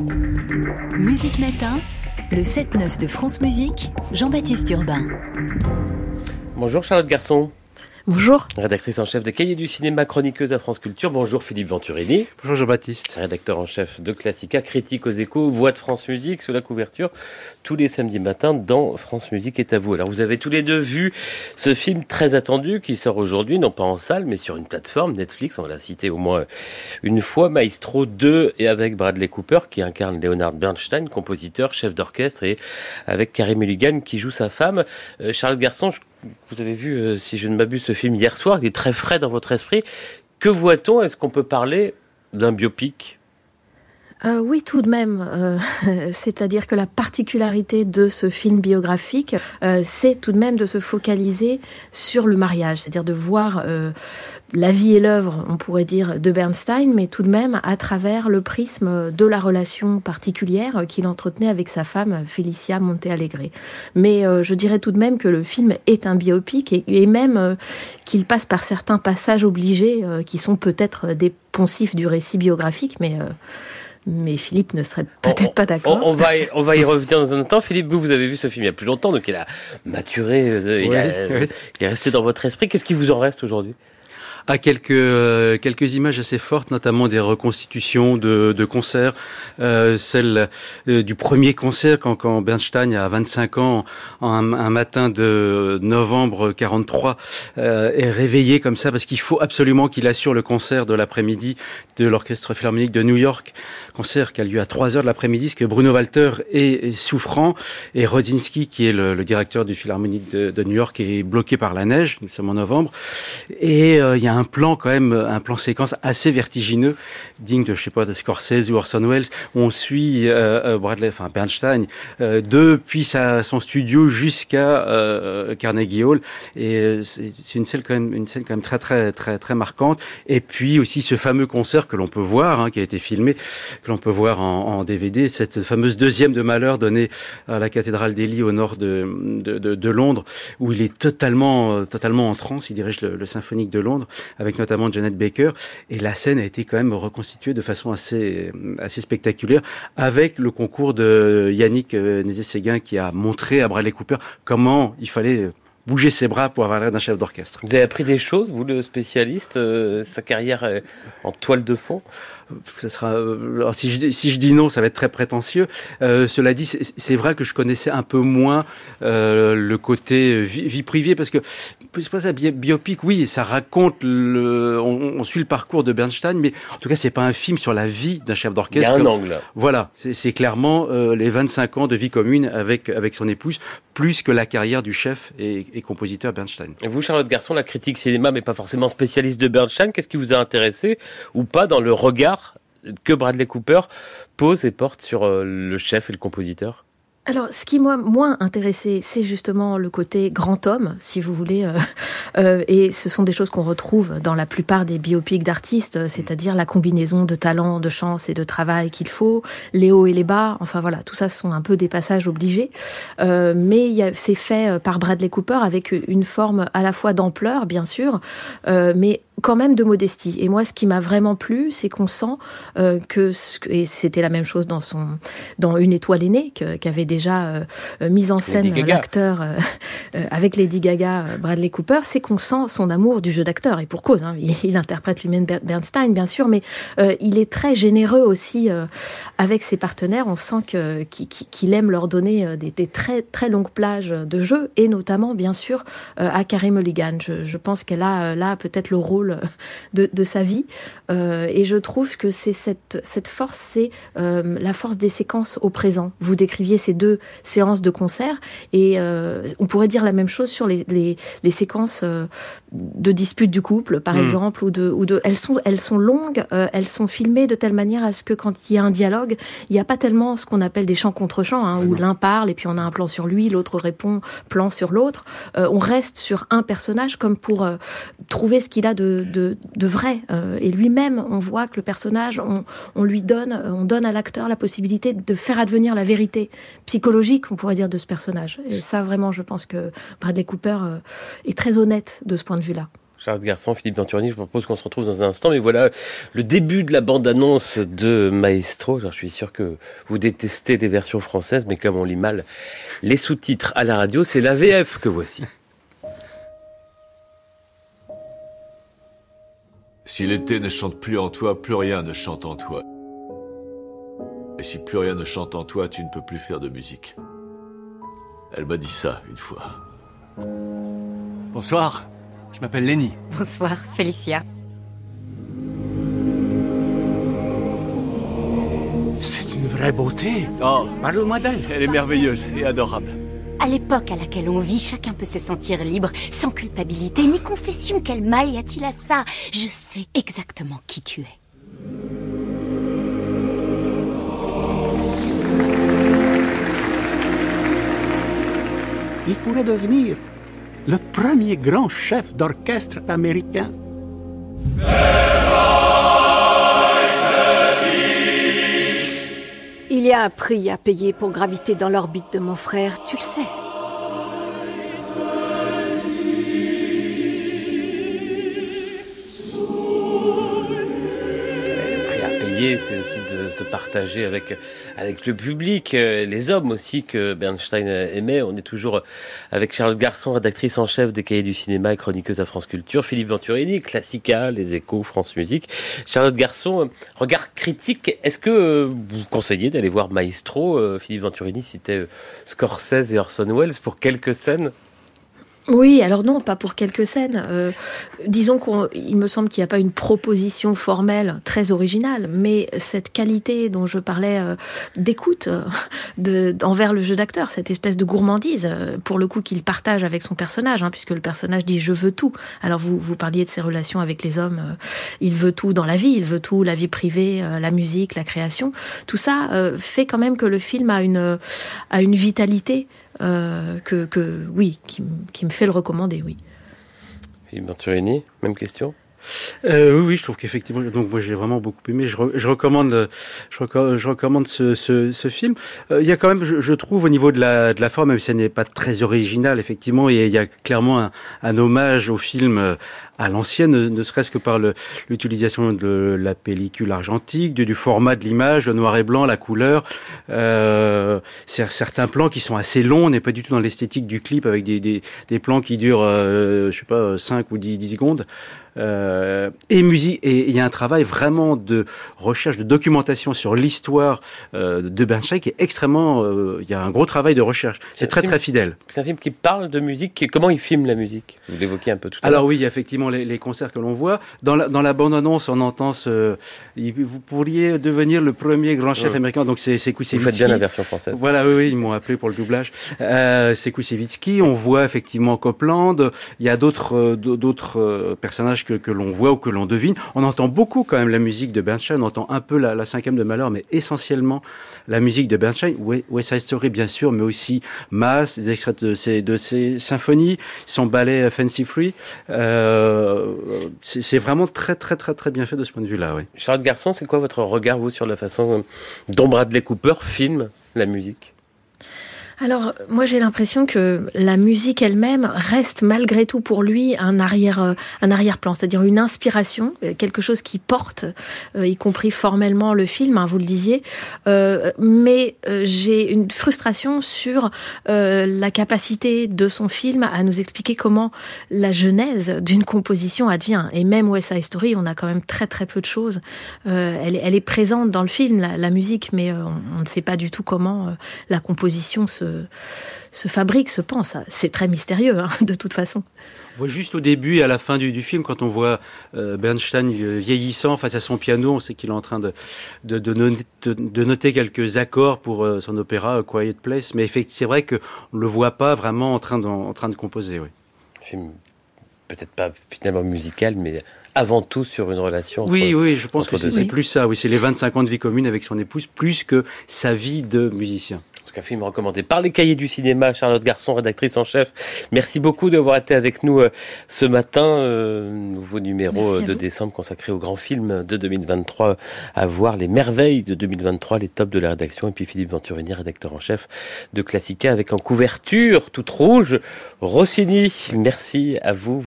Musique Matin, le 7-9 de France Musique, Jean-Baptiste Urbain. Bonjour Charlotte Garçon. Bonjour. Rédactrice en chef des Cahiers du cinéma, chroniqueuse à France Culture. Bonjour Philippe Venturini. Bonjour Jean-Baptiste. Rédacteur en chef de Classica, critique aux échos, voix de France Musique sous la couverture tous les samedis matins dans France Musique est à vous. Alors vous avez tous les deux vu ce film très attendu qui sort aujourd'hui, non pas en salle mais sur une plateforme Netflix, on l'a cité au moins une fois, Maestro 2 et avec Bradley Cooper qui incarne Leonard Bernstein, compositeur, chef d'orchestre et avec Carey Mulligan qui joue sa femme. Euh, Charles Garçon, vous avez vu, euh, si je ne m'abuse, ce film hier soir, il est très frais dans votre esprit. Que voit-on? Est-ce qu'on peut parler d'un biopic? Euh, oui, tout de même. Euh, C'est-à-dire que la particularité de ce film biographique, euh, c'est tout de même de se focaliser sur le mariage, c'est-à-dire de voir la vie et l'œuvre, on pourrait dire, de Bernstein, mais tout de même à travers le prisme de la relation particulière qu'il entretenait avec sa femme Felicia Montealegre. Mais je dirais tout de même que le film est un biopic et, même qu'il passe par certains passages obligés qui sont peut-être des poncifs du récit biographique, mais mais Philippe ne serait peut-être pas d'accord. On, on, va y, on va y revenir dans un instant. Philippe, vous, vous avez vu ce film il y a plus longtemps, donc il a maturé, euh, il, Oui, a- oui. il est resté dans votre esprit. Qu'est-ce qui vous en reste aujourd'hui? À quelques euh, quelques images assez fortes, notamment des reconstitutions de, de concerts, euh, celle euh, du premier concert quand, quand Bernstein a 25 ans, un, matin de novembre 43, euh, est réveillé comme ça parce qu'il faut absolument qu'il assure le concert de l'après-midi de l'orchestre philharmonique de New York, concert qui a lieu à 3 heures de l'après-midi, parce que Bruno Walter est, souffrant et Rodzinski, qui est le, le directeur du philharmonique de, New York, est bloqué par la neige. Nous sommes en novembre. Et il y a un plan quand même, un plan séquence assez vertigineux, digne de, je sais pas, de Scorsese ou Orson Welles, on suit euh, euh, Bradley, enfin Bernstein, euh, depuis sa, son studio jusqu'à euh, Carnegie Hall. Et euh, c'est une scène quand même, une scène quand même très très très très marquante. Et puis aussi ce fameux concert que l'on peut voir, hein, qui a été filmé, que l'on peut voir en, en DVD, cette fameuse deuxième de malheur donnée à la cathédrale d'Ely au nord de, de, de, Londres, où il est totalement, euh, totalement en transe. Il dirige le symphonique de Londres, avec notamment Janet Baker. Et la scène a été quand même reconstituée de façon assez, assez spectaculaire, avec le concours de Yannick euh, Nézet-Séguin, qui a montré à Bradley Cooper comment il fallait bouger ses bras pour avoir l'air d'un chef d'orchestre. Vous avez appris des choses, vous le spécialiste, euh, sa carrière euh, en toile de fond? Ça sera. euh, alors si, je, dis- si je dis non, ça va être très prétentieux. Euh, cela dit, c'est vrai que je connaissais un peu moins euh, le côté vie, vie privée parce que c'est pas ça bi- biopic. Oui, ça raconte le. On, on suit le parcours de Bernstein, mais en tout cas, c'est pas un film sur la vie d'un chef Il y d'orchestre. a un comme- angle. Voilà, c'est c'est clairement euh, les 25 ans de vie commune avec avec son épouse, plus que la carrière du chef et, et compositeur Bernstein. Et vous, Charlotte Garçon, la critique cinéma, mais pas forcément spécialiste de Bernstein, qu'est-ce qui vous a intéressé ou pas dans le regard que Bradley Cooper pose et porte sur euh, le chef et le compositeur Alors, ce qui m'a moins intéressé, c'est justement le côté grand homme, si vous voulez. euh, euh, et ce sont des choses qu'on retrouve dans la plupart des biopics d'artistes, c'est-à-dire la combinaison de talent, de chance et de travail qu'il faut, les hauts et les bas. Enfin voilà, tout ça sont un peu des passages obligés. Mais c'est fait par Bradley Cooper avec une forme à la fois d'ampleur, bien sûr, mais quand même de modestie. Et moi, ce qui m'a vraiment plu, c'est qu'on sent euh, que, et c'était la même chose dans son, dans Une étoile aînée, qu'avait déjà euh, euh, mise en scène Lady Gaga. l'acteur euh, euh, avec Lady Gaga, Bradley Cooper, c'est qu'on sent son amour du jeu d'acteur. Et pour cause, hein, il, il interprète lui-même Ber- Bernstein, bien sûr, mais il est très généreux aussi avec ses partenaires. On sent que- qu'il aime leur donner euh, des, des très, très longues plages de jeu, et notamment, bien sûr, euh, à Carey Mulligan. Je, je pense qu'elle a euh, là peut-être le rôle de, de sa vie. Et je trouve que c'est cette, cette force, c'est la force des séquences au présent. Vous décriviez ces deux séances de concert, et on pourrait dire la même chose sur les, les, les séquences de dispute du couple, par Mm. exemple, ou de, ou de, elles sont, elles sont longues, elles sont filmées de telle manière à ce que quand il y a un dialogue, il n'y a pas tellement ce qu'on appelle des chants contre chants, hein, où l'un parle et puis on a un plan sur lui, l'autre répond, plan sur l'autre. Euh, on reste sur un personnage comme pour euh, trouver ce qu'il a de, de, de vrai. Euh, et lui-même, on voit que le personnage, on, on lui donne, on donne à l'acteur la possibilité de faire advenir la vérité psychologique, on pourrait dire, de ce personnage. Et ça, vraiment, je pense que Bradley Cooper est très honnête de ce point de vue-là. Charles Garçon, Philippe Venturini, je propose qu'on se retrouve dans un instant. Mais voilà le début de la bande-annonce de Maestro. je suis sûr que vous détestez des versions françaises, mais comme on lit mal les sous-titres à la radio, c'est la VF que voici. Si l'été ne chante plus en toi, plus rien ne chante en toi. Et si plus rien ne chante en toi, tu ne peux plus faire de musique. Elle m'a dit ça une fois. Bonsoir. Je m'appelle Lenny. Bonsoir, Félicia. C'est une vraie beauté. Oh, Parle-moi d'elle. elle est merveilleuse et adorable. À l'époque à laquelle on vit, chacun peut se sentir libre, sans culpabilité ni confession. Quel mal y a-t-il à ça? Je sais exactement qui tu es. Il pourrait devenir le premier grand chef d'orchestre américain. Il y a un prix à payer pour graviter dans l'orbite de mon frère, tu le sais. c'est aussi se partager avec, avec le public, euh, les hommes aussi que Bernstein aimait. On est toujours avec Charlotte Garçon, rédactrice en chef des Cahiers du cinéma et chroniqueuse à France Culture, Philippe Venturini, Classica, Les Échos, France Musique. Charlotte Garçon, regard critique, est-ce que vous conseillez d'aller voir Maestro? Euh, Philippe Venturini citait Scorsese et Orson Welles pour quelques scènes oui, alors non, pas pour quelques scènes. Euh, disons qu'il me semble qu'il n'y a pas une proposition formelle très originale, mais cette qualité dont je parlais euh, d'écoute euh, envers le jeu d'acteur, cette espèce de gourmandise, pour le coup qu'il partage avec son personnage, hein, puisque le personnage dit je veux tout. Alors vous, parliez de ses relations avec les hommes, il veut tout dans la vie, il veut tout, la vie privée, la musique, la création. Tout ça fait quand même que le film a une, a une vitalité euh, que, que, oui, qui, qui, me fait le recommander, oui. Philippe Venturini, même question? Euh, oui, je trouve qu'effectivement, donc moi j'ai vraiment beaucoup aimé. Je, recommande, je, recommande ce, film. Euh, il y a quand même, je, trouve, au niveau de la, forme, même si ça n'est pas très original, effectivement, il y a, clairement un, hommage au film euh, à l'ancienne, ne serait-ce que par l'utilisation de la pellicule argentique, du, format de l'image, le noir et blanc, la couleur. Euh, certains plans qui sont assez longs, on n'est pas du tout dans l'esthétique du clip avec des, plans qui durent, je sais pas, 5 ou 10, 10 secondes. Euh, et musique et il y a un travail vraiment de recherche de documentation sur l'histoire euh, de Bernstein qui est extrêmement euh, il y a un gros travail de recherche. C'est très très fidèle. C'est un film qui parle de musique comment il filme la musique? Vous l'évoquiez un peu tout à l'heure. alors oui effectivement les, les concerts que l'on voit. Dans la, dans la bande annonce on entend ce vous pourriez devenir le premier grand chef américain. Donc c'est c'est vous faites bien la version française. Voilà oui, oui ils m'ont appelé pour le doublage. Euh, c'est Koussevitzky on voit effectivement Copland il y a d'autres d'autres personnages que, l'on voit ou que l'on devine. On entend beaucoup quand même la musique de Bernstein, on entend un peu la, cinquième de Malheur, mais essentiellement la musique de Bernstein, West Side Story bien sûr, mais aussi Mass, des extraits de ses, symphonies, son ballet euh, Fancy Free. Euh, c'est vraiment très très très très bien fait de ce point de vue-là. Oui. Charlotte Garçon, c'est quoi votre regard vous sur la façon dont Bradley Cooper filme la musique? Alors, moi, j'ai l'impression que la musique elle-même reste malgré tout pour lui un arrière, euh, un arrière-plan, c'est-à-dire une inspiration, euh, quelque chose qui porte, euh, y compris formellement le film, hein, vous le disiez. Mais j'ai une frustration sur la capacité de son film à nous expliquer comment la genèse d'une composition advient. Et même West Side Story, on a quand même très très peu de choses. Elle, est présente dans le film, la, musique, mais on, ne sait pas du tout comment la composition se se, fabrique, se pense. C'est très mystérieux, hein, de toute façon. On voit juste au début et à la fin du, du film, quand on voit euh, Bernstein vieillissant face à son piano, on sait qu'il est en train de, de, de, noter, de, noter quelques accords pour euh, son opéra Quiet Place. Mais effectivement, c'est vrai qu'on ne le voit pas vraiment en train de, en train de composer. Oui. Film peut-être pas finalement musical, mais avant tout sur une relation. Entre, oui, oui, je pense que c'est plus ça. Oui, c'est les 25 ans de vie commune avec son épouse, plus que sa vie de musicien tout cas film recommandé par les cahiers du cinéma, Charlotte Garçon, rédactrice en chef. Merci beaucoup d'avoir été avec nous euh, ce matin. Euh, nouveau numéro de décembre consacré au grand film de 2023 à voir les merveilles de 2023, les tops de la rédaction. Et puis Philippe Venturini, rédacteur en chef de Classica avec en couverture toute rouge Rossini. Merci à vous.